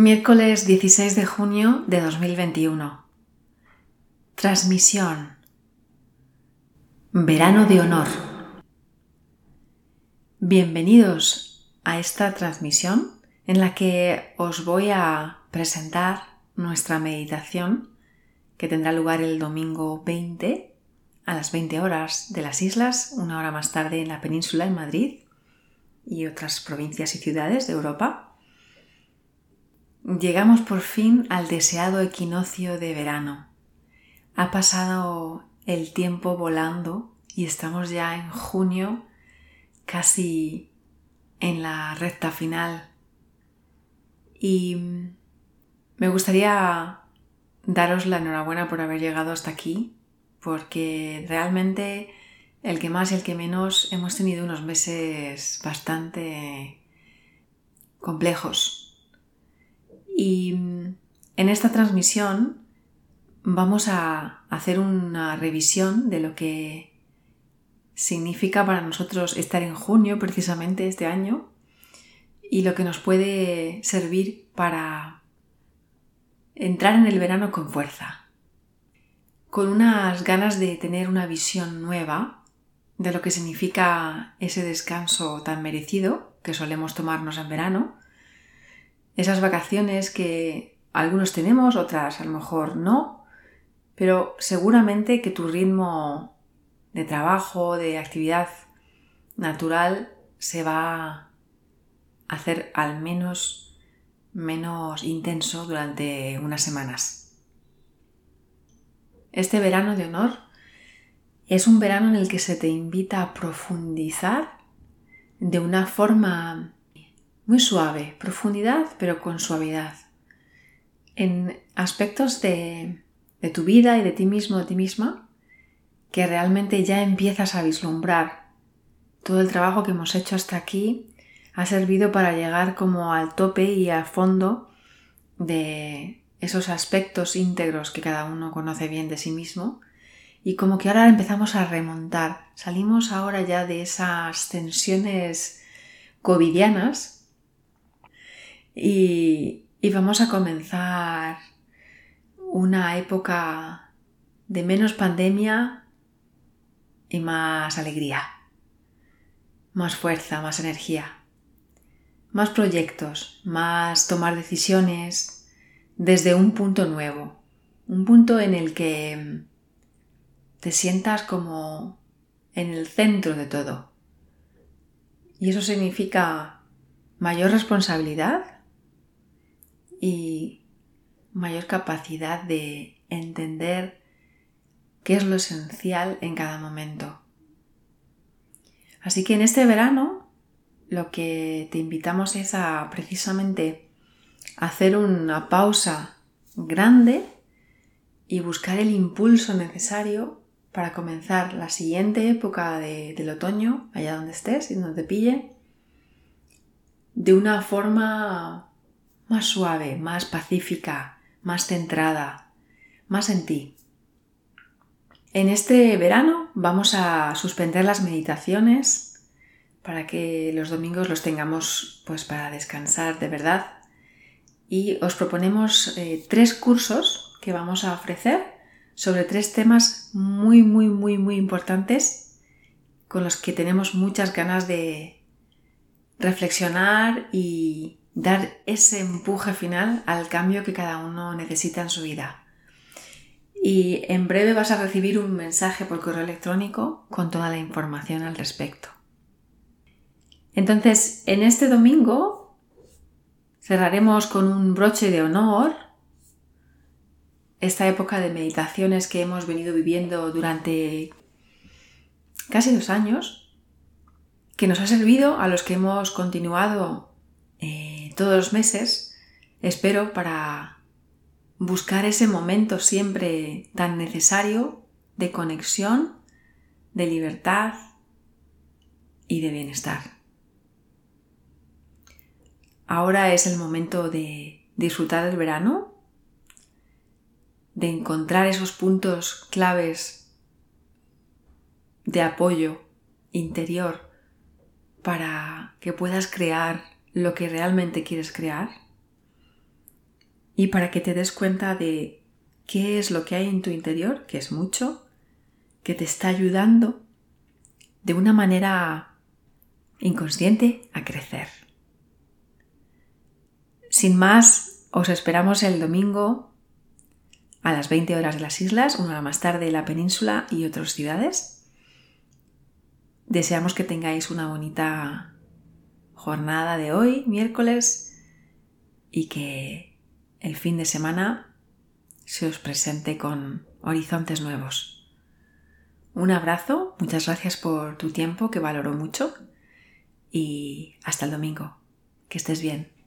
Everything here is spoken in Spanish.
Miércoles 16 de junio de 2021. Transmisión. Verano de honor. Bienvenidos a esta transmisión en la que os voy a presentar nuestra meditación que tendrá lugar el domingo 20 a las 20 horas de las islas, una hora más tarde en la península en Madrid y otras provincias y ciudades de Europa. Llegamos por fin al deseado equinoccio de verano. Ha pasado el tiempo volando y estamos ya en junio, casi en la recta final. Y me gustaría daros la enhorabuena por haber llegado hasta aquí, porque realmente el que más y el que menos hemos tenido unos meses bastante complejos y mm, en esta transmisión vamos a hacer una revisión de lo que significa para nosotros estar en junio precisamente este año y lo que nos puede servir para entrar en el verano con fuerza, con unas ganas de tener una visión nueva de lo que significa ese descanso tan merecido que solemos tomarnos en verano esas vacaciones que algunos tenemos, otras a lo mejor no, pero seguramente que tu ritmo de trabajo, de actividad natural se va a hacer al menos menos intenso durante unas semanas. Este verano de honor es un verano en el que se te invita a profundizar de una forma muy suave, profundidad pero con suavidad, en aspectos de, de tu vida y de ti mismo, de ti misma, que realmente ya empiezas a vislumbrar. Todo el trabajo que hemos hecho hasta aquí ha servido para llegar como al tope y al fondo de esos aspectos íntegros que cada uno conoce bien de sí mismo y como que ahora empezamos a remontar. Salimos ahora ya de esas tensiones covidianas y, vamos a comenzar una época de menos pandemia y más alegría, más fuerza, más energía, más proyectos, más tomar decisiones desde un punto nuevo, un punto en el que te sientas como en el centro de todo. Y eso significa mayor responsabilidad, y mayor capacidad de entender qué es lo esencial en cada momento. Así que en este verano lo que te invitamos es a precisamente hacer una pausa grande y buscar el impulso necesario para comenzar la siguiente época del otoño, allá donde estés y donde te pille, de una forma más suave, más pacífica, más centrada, más en ti. En este verano vamos a suspender las meditaciones para que los domingos los tengamos pues para descansar de verdad y os proponemos eh, tres cursos que vamos a ofrecer sobre tres temas muy muy muy muy importantes con los que tenemos muchas ganas de reflexionar y dar ese empuje final al cambio que cada uno necesita en su vida. Y en breve vas a recibir un mensaje por correo electrónico con toda la información al respecto. Entonces, en este domingo cerraremos con un broche de honor esta época de meditaciones que hemos venido viviendo durante casi dos años, que nos ha servido a los que hemos continuado eh, todos los meses, espero, para buscar ese momento siempre tan necesario de conexión, de libertad y de bienestar. Ahora es el momento de disfrutar del verano, de encontrar esos puntos claves de apoyo interior para que puedas crear lo que realmente quieres crear. y para que te des cuenta de qué es lo que hay en tu interior, que es mucho, que te está ayudando de una manera inconsciente a crecer. Sin más, os esperamos el domingo a las 20 horas de las islas, una hora más tarde la península y otras ciudades. Deseamos que tengáis una bonita jornada de hoy, miércoles, y que el fin de semana se os presente con horizontes nuevos. Un abrazo, muchas gracias por tu tiempo que valoro mucho y hasta el domingo. Que estés bien.